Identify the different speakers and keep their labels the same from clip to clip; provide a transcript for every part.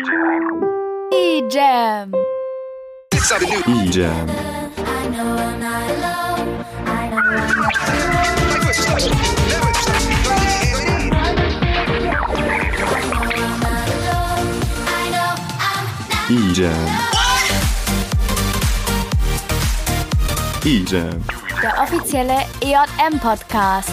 Speaker 1: Idziemy.
Speaker 2: Idziemy. Idziemy. Idziemy.
Speaker 1: Der offizielle EM
Speaker 3: Podcast.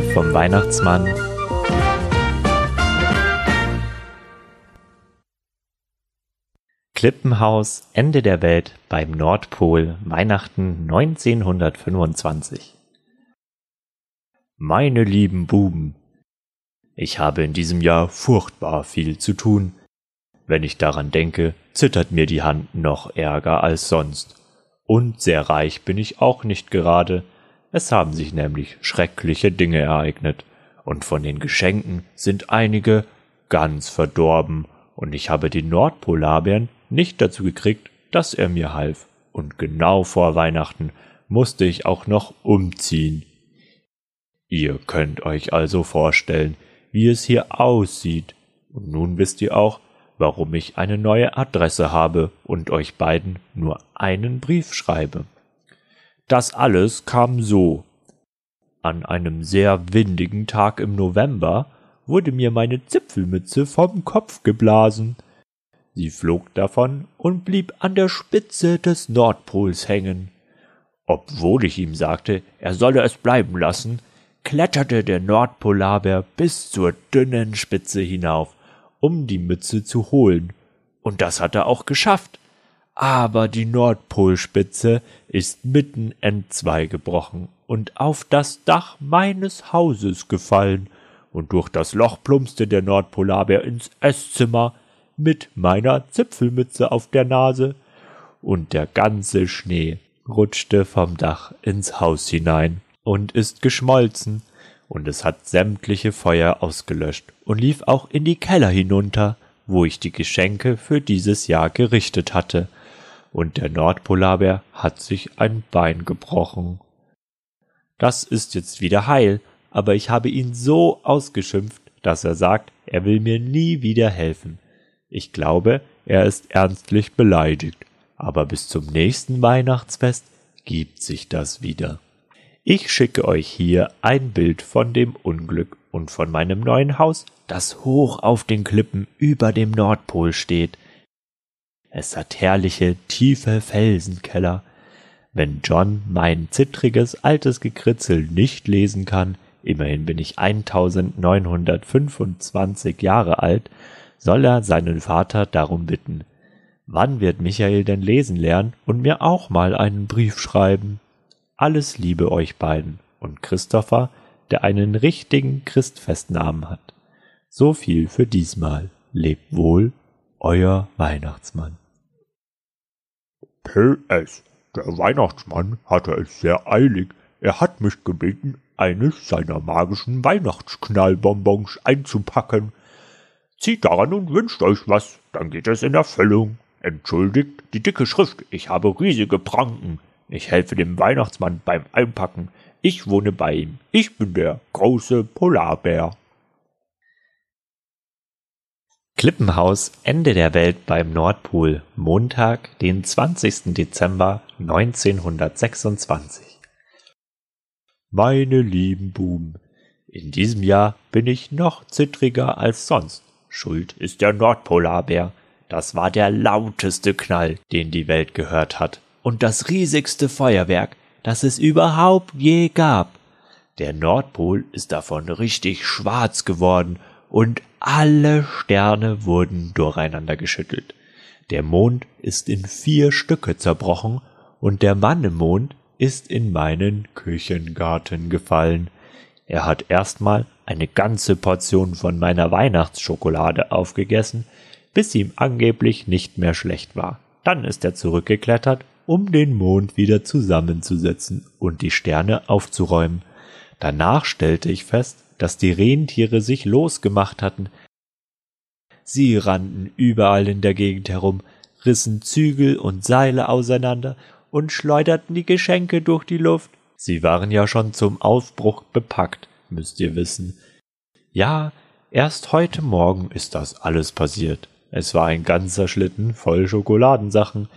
Speaker 3: Vom Weihnachtsmann. Klippenhaus, Ende der Welt beim Nordpol, Weihnachten 1925. Meine lieben Buben, ich habe in diesem Jahr furchtbar viel zu tun. Wenn ich daran denke, zittert mir die Hand noch ärger als sonst. Und sehr reich bin ich auch nicht gerade, es haben sich nämlich schreckliche Dinge ereignet, und von den Geschenken sind einige ganz verdorben, und ich habe den Nordpolarbären nicht dazu gekriegt, dass er mir half, und genau vor Weihnachten musste ich auch noch umziehen. Ihr könnt euch also vorstellen, wie es hier aussieht, und nun wisst ihr auch, warum ich eine neue Adresse habe und euch beiden nur einen Brief schreibe. Das alles kam so. An einem sehr windigen Tag im November wurde mir meine Zipfelmütze vom Kopf geblasen. Sie flog davon und blieb an der Spitze des Nordpols hängen. Obwohl ich ihm sagte, er solle es bleiben lassen, kletterte der Nordpolarbär bis zur dünnen Spitze hinauf, um die Mütze zu holen. Und das hat er auch geschafft aber die Nordpolspitze ist mitten entzweigebrochen und auf das Dach meines Hauses gefallen, und durch das Loch plumpste der Nordpolarbär ins Esszimmer mit meiner Zipfelmütze auf der Nase, und der ganze Schnee rutschte vom Dach ins Haus hinein und ist geschmolzen, und es hat sämtliche Feuer ausgelöscht und lief auch in die Keller hinunter, wo ich die Geschenke für dieses Jahr gerichtet hatte, und der Nordpolarbär hat sich ein Bein gebrochen. Das ist jetzt wieder heil, aber ich habe ihn so ausgeschimpft, dass er sagt, er will mir nie wieder helfen. Ich glaube, er ist ernstlich beleidigt, aber bis zum nächsten Weihnachtsfest gibt sich das wieder. Ich schicke euch hier ein Bild von dem Unglück und von meinem neuen Haus, das hoch auf den Klippen über dem Nordpol steht. Es hat herrliche, tiefe Felsenkeller. Wenn John mein zittriges altes Gekritzel nicht lesen kann, immerhin bin ich 1925 Jahre alt, soll er seinen Vater darum bitten. Wann wird Michael denn lesen lernen und mir auch mal einen Brief schreiben? Alles Liebe euch beiden und Christopher, der einen richtigen Christfestnamen hat. So viel für diesmal. Lebt wohl, euer Weihnachtsmann.
Speaker 4: PS. Der Weihnachtsmann hatte es sehr eilig. Er hat mich gebeten, eines seiner magischen Weihnachtsknallbonbons einzupacken. Zieht daran und wünscht euch was, dann geht es in Erfüllung. Entschuldigt die dicke Schrift, ich habe riesige Pranken. Ich helfe dem Weihnachtsmann beim Einpacken. Ich wohne bei ihm. Ich bin der große Polarbär.
Speaker 3: Klippenhaus Ende der Welt beim Nordpol, Montag, den 20. Dezember 1926.
Speaker 4: Meine lieben Buben, in diesem Jahr bin ich noch zittriger als sonst. Schuld ist der Nordpolarbär. Das war der lauteste Knall, den die Welt gehört hat. Und das riesigste Feuerwerk, das es überhaupt je gab. Der Nordpol ist davon richtig schwarz geworden und alle Sterne wurden durcheinander geschüttelt. Der Mond ist in vier Stücke zerbrochen und der Mann im Mond ist in meinen Küchengarten gefallen.
Speaker 3: Er hat erstmal eine ganze Portion von meiner Weihnachtsschokolade aufgegessen, bis ihm angeblich nicht mehr schlecht war. Dann ist er zurückgeklettert, um den Mond wieder zusammenzusetzen und die Sterne aufzuräumen. Danach stellte ich fest, dass die Rentiere sich losgemacht hatten. Sie rannten überall in der Gegend herum, rissen Zügel und Seile auseinander und schleuderten die Geschenke durch die Luft. Sie waren ja schon zum Aufbruch bepackt, müsst ihr wissen. Ja, erst heute Morgen ist das alles passiert. Es war ein ganzer Schlitten voll Schokoladensachen,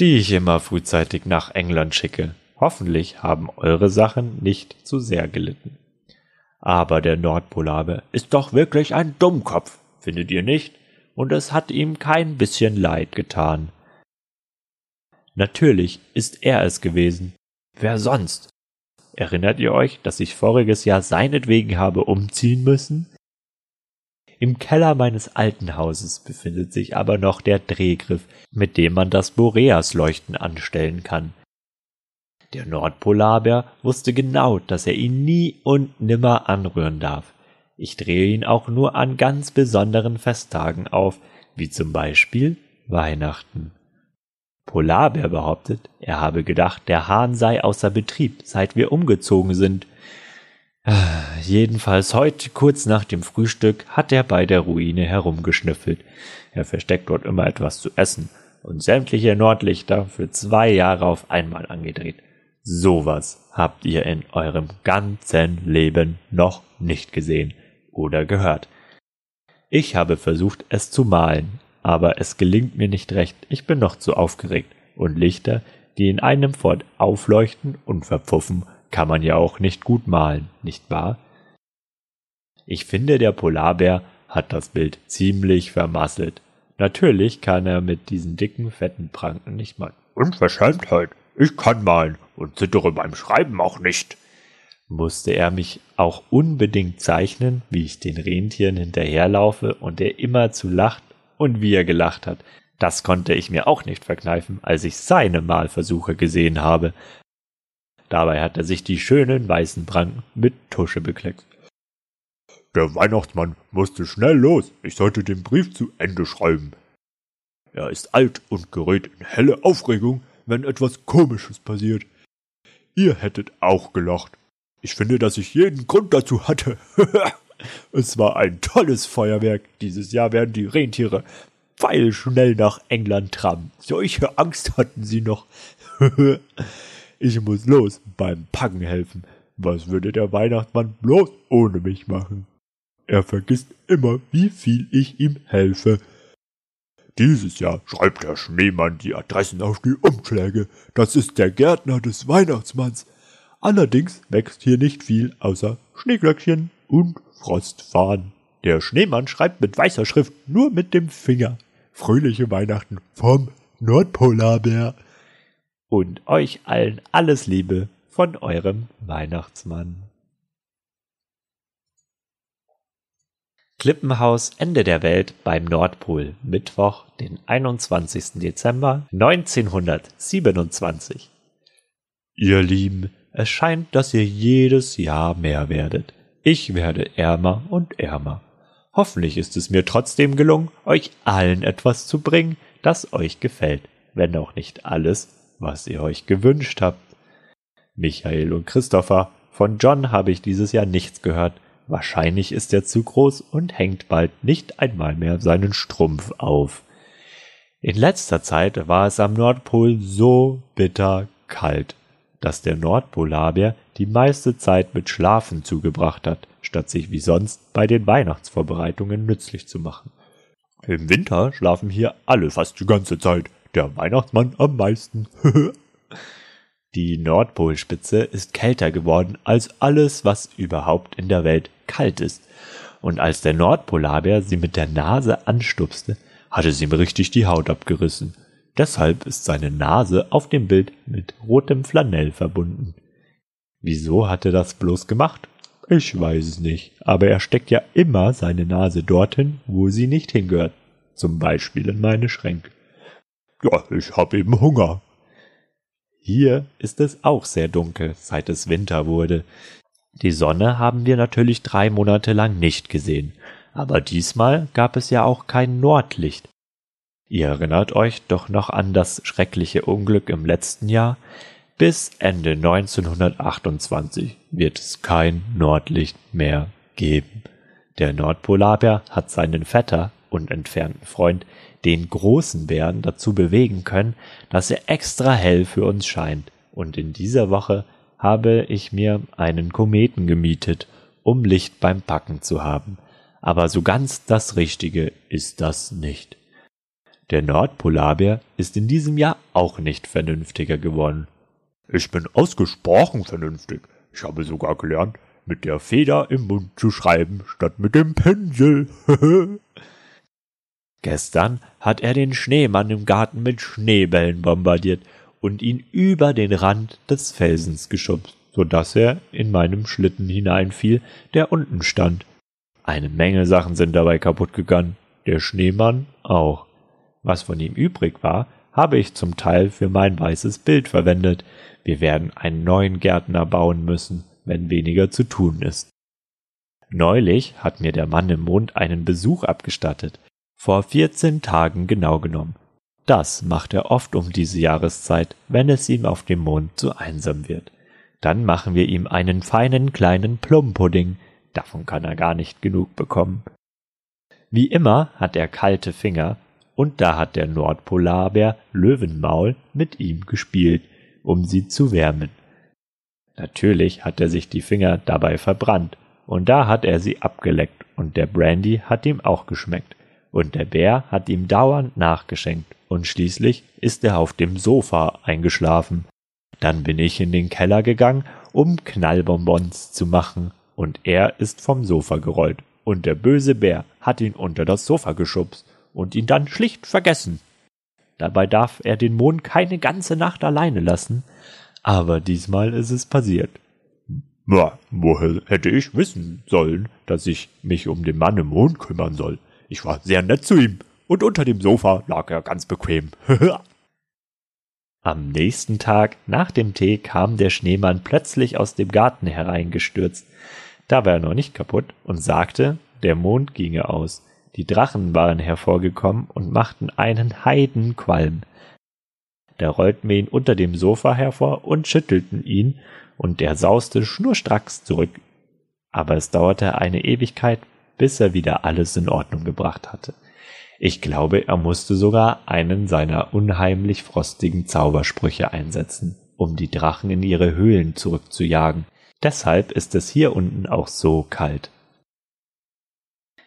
Speaker 3: die ich immer frühzeitig nach England schicke. Hoffentlich haben eure Sachen nicht zu sehr gelitten. Aber der Nordpolarbär ist doch wirklich ein Dummkopf, findet ihr nicht? Und es hat ihm kein bisschen leid getan. Natürlich ist er es gewesen. Wer sonst? Erinnert ihr euch, dass ich voriges Jahr seinetwegen habe umziehen müssen? Im Keller meines alten Hauses befindet sich aber noch der Drehgriff, mit dem man das Boreasleuchten anstellen kann. Der Nordpolarbär wusste genau, dass er ihn nie und nimmer anrühren darf. Ich drehe ihn auch nur an ganz besonderen Festtagen auf, wie zum Beispiel Weihnachten. Polarbär behauptet, er habe gedacht, der Hahn sei außer Betrieb, seit wir umgezogen sind. Jedenfalls heute, kurz nach dem Frühstück, hat er bei der Ruine herumgeschnüffelt. Er versteckt dort immer etwas zu essen und sämtliche Nordlichter für zwei Jahre auf einmal angedreht. Sowas habt ihr in eurem ganzen Leben noch nicht gesehen oder gehört. Ich habe versucht, es zu malen, aber es gelingt mir nicht recht, ich bin noch zu aufgeregt, und Lichter, die in einem fort aufleuchten und verpuffen, kann man ja auch nicht gut malen, nicht wahr? Ich finde, der Polarbär hat das Bild ziemlich vermasselt. Natürlich kann er mit diesen dicken, fetten Pranken nicht malen.
Speaker 4: Unverschämtheit. Ich kann malen und zittere beim Schreiben auch nicht.
Speaker 3: Musste er mich auch unbedingt zeichnen, wie ich den Rentieren hinterherlaufe und er immer zu lacht und wie er gelacht hat. Das konnte ich mir auch nicht verkneifen, als ich seine Malversuche gesehen habe. Dabei hat er sich die schönen weißen Pranken mit Tusche bekleckt.
Speaker 4: Der Weihnachtsmann musste schnell los. Ich sollte den Brief zu Ende schreiben. Er ist alt und gerät in helle Aufregung, wenn etwas Komisches passiert. Ihr hättet auch gelacht. Ich finde, dass ich jeden Grund dazu hatte. Es war ein tolles Feuerwerk. Dieses Jahr werden die Rentiere pfeilschnell nach England traben. Solche Angst hatten sie noch. ich muss los beim Packen helfen. Was würde der Weihnachtsmann bloß ohne mich machen? Er vergisst immer, wie viel ich ihm helfe. Dieses Jahr schreibt der Schneemann die Adressen auf die Umschläge. Das ist der Gärtner des Weihnachtsmanns. Allerdings wächst hier nicht viel außer Schneeglöckchen und Frostfahnen. Der Schneemann schreibt mit weißer Schrift nur mit dem Finger. Fröhliche Weihnachten vom Nordpolarbär.
Speaker 3: Und euch allen alles Liebe von eurem Weihnachtsmann. Klippenhaus Ende der Welt beim Nordpol, Mittwoch, den 21. Dezember 1927. Ihr Lieben, es scheint, dass ihr jedes Jahr mehr werdet. Ich werde ärmer und ärmer. Hoffentlich ist es mir trotzdem gelungen, euch allen etwas zu bringen, das euch gefällt, wenn auch nicht alles, was ihr euch gewünscht habt. Michael und Christopher, von John habe ich dieses Jahr nichts gehört. Wahrscheinlich ist er zu groß und hängt bald nicht einmal mehr seinen Strumpf auf. In letzter Zeit war es am Nordpol so bitter kalt dass der Nordpolarbär die meiste Zeit mit Schlafen zugebracht hat, statt sich wie sonst bei den Weihnachtsvorbereitungen nützlich zu machen.
Speaker 4: Im Winter schlafen hier alle fast die ganze Zeit, der Weihnachtsmann am meisten.
Speaker 3: die Nordpolspitze ist kälter geworden als alles, was überhaupt in der Welt kalt ist. Und als der Nordpolarbär sie mit der Nase anstupste, hatte sie ihm richtig die Haut abgerissen. Deshalb ist seine Nase auf dem Bild mit rotem Flanell verbunden. Wieso hat er das bloß gemacht? Ich weiß es nicht, aber er steckt ja immer seine Nase dorthin, wo sie nicht hingehört. Zum Beispiel in meine Schränke.
Speaker 4: Ja, ich hab eben Hunger.
Speaker 3: Hier ist es auch sehr dunkel, seit es Winter wurde. Die Sonne haben wir natürlich drei Monate lang nicht gesehen, aber diesmal gab es ja auch kein Nordlicht. Ihr erinnert euch doch noch an das schreckliche Unglück im letzten Jahr? Bis Ende 1928 wird es kein Nordlicht mehr geben. Der Nordpolarbär hat seinen Vetter und entfernten Freund, den großen Bären, dazu bewegen können, dass er extra hell für uns scheint. Und in dieser Woche habe ich mir einen Kometen gemietet, um Licht beim Packen zu haben. Aber so ganz das Richtige ist das nicht. Der Nordpolarbär ist in diesem Jahr auch nicht vernünftiger geworden.
Speaker 4: Ich bin ausgesprochen vernünftig. Ich habe sogar gelernt, mit der Feder im Mund zu schreiben, statt mit dem Pinsel.
Speaker 3: Gestern hat er den Schneemann im Garten mit Schneebällen bombardiert und ihn über den Rand des Felsens geschubst, so dass er in meinem Schlitten hineinfiel, der unten stand. Eine Menge Sachen sind dabei kaputt gegangen, der Schneemann auch. Was von ihm übrig war, habe ich zum Teil für mein weißes Bild verwendet. Wir werden einen neuen Gärtner bauen müssen, wenn weniger zu tun ist. Neulich hat mir der Mann im Mond einen Besuch abgestattet. Vor vierzehn Tagen genau genommen. Das macht er oft um diese Jahreszeit, wenn es ihm auf dem Mond zu einsam wird. Dann machen wir ihm einen feinen kleinen Plumpudding, davon kann er gar nicht genug bekommen. Wie immer hat er kalte Finger, und da hat der Nordpolarbär Löwenmaul mit ihm gespielt, um sie zu wärmen. Natürlich hat er sich die Finger dabei verbrannt, und da hat er sie abgeleckt, und der Brandy hat ihm auch geschmeckt, und der Bär hat ihm dauernd nachgeschenkt, und schließlich ist er auf dem Sofa eingeschlafen. Dann bin ich in den Keller gegangen, um Knallbonbons zu machen, und er ist vom Sofa gerollt, und der böse Bär hat ihn unter das Sofa geschubst und ihn dann schlicht vergessen. Dabei darf er den Mond keine ganze Nacht alleine lassen, aber diesmal ist es passiert.
Speaker 4: Na, woher hätte ich wissen sollen, dass ich mich um den Mann im Mond kümmern soll? Ich war sehr nett zu ihm und unter dem Sofa lag er ganz bequem.
Speaker 3: Am nächsten Tag nach dem Tee kam der Schneemann plötzlich aus dem Garten hereingestürzt. Da war er noch nicht kaputt und sagte, der Mond ginge aus. Die Drachen waren hervorgekommen und machten einen Heidenqualm. Da rollten wir ihn unter dem Sofa hervor und schüttelten ihn, und er sauste schnurstracks zurück. Aber es dauerte eine Ewigkeit, bis er wieder alles in Ordnung gebracht hatte. Ich glaube, er musste sogar einen seiner unheimlich frostigen Zaubersprüche einsetzen, um die Drachen in ihre Höhlen zurückzujagen. Deshalb ist es hier unten auch so kalt.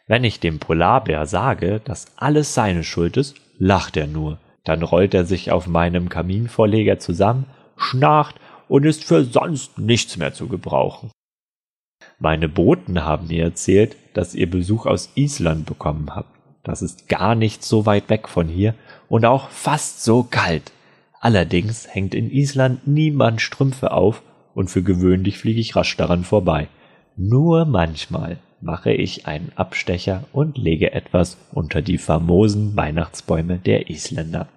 Speaker 3: Wenn ich dem Polarbär sage, dass alles seine Schuld ist, lacht er nur. Dann rollt er sich auf meinem Kaminvorleger zusammen, schnarcht und ist für sonst nichts mehr zu gebrauchen. Meine Boten haben mir erzählt, dass ihr Besuch aus Island bekommen habt. Das ist gar nicht so weit weg von hier und auch fast so kalt. Allerdings hängt in Island niemand Strümpfe auf und für gewöhnlich fliege ich rasch daran vorbei. Nur manchmal mache ich einen Abstecher und lege etwas unter die famosen Weihnachtsbäume der Isländer.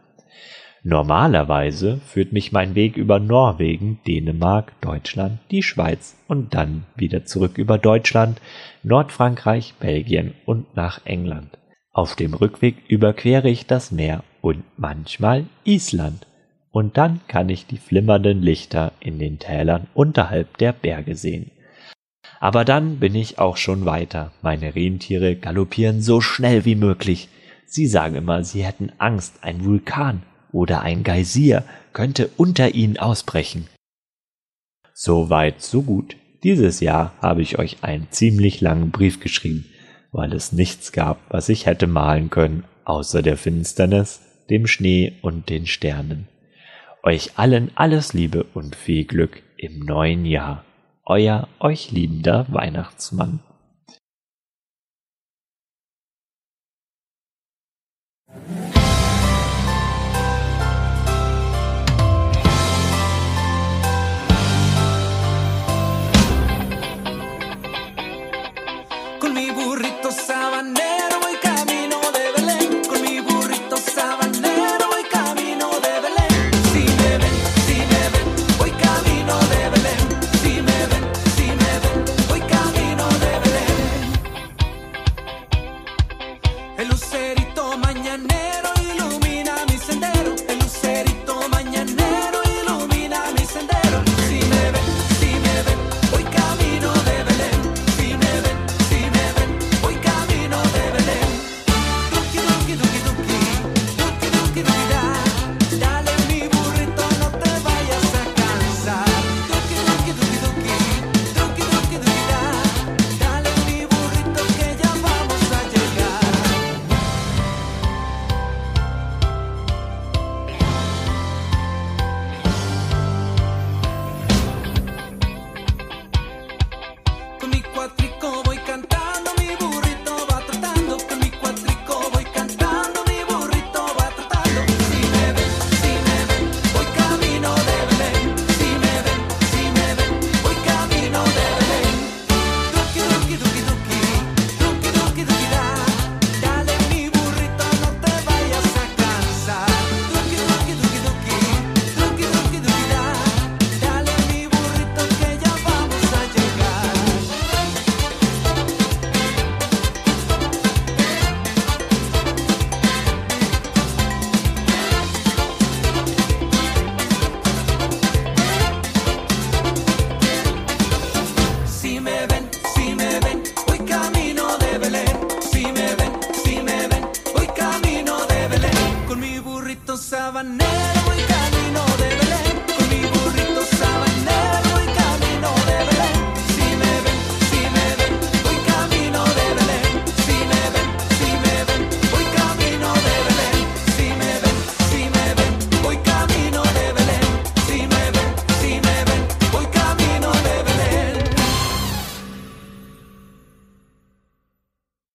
Speaker 3: Normalerweise führt mich mein Weg über Norwegen, Dänemark, Deutschland, die Schweiz und dann wieder zurück über Deutschland, Nordfrankreich, Belgien und nach England. Auf dem Rückweg überquere ich das Meer und manchmal Island. Und dann kann ich die flimmernden Lichter in den Tälern unterhalb der Berge sehen. Aber dann bin ich auch schon weiter. Meine Rentiere galoppieren so schnell wie möglich. Sie sagen immer, sie hätten Angst, ein Vulkan oder ein Geysir könnte unter ihnen ausbrechen. So weit, so gut. Dieses Jahr habe ich euch einen ziemlich langen Brief geschrieben weil es nichts gab, was ich hätte malen können, außer der Finsternis, dem Schnee und den Sternen. Euch allen alles Liebe und viel Glück im neuen Jahr. Euer euch liebender Weihnachtsmann.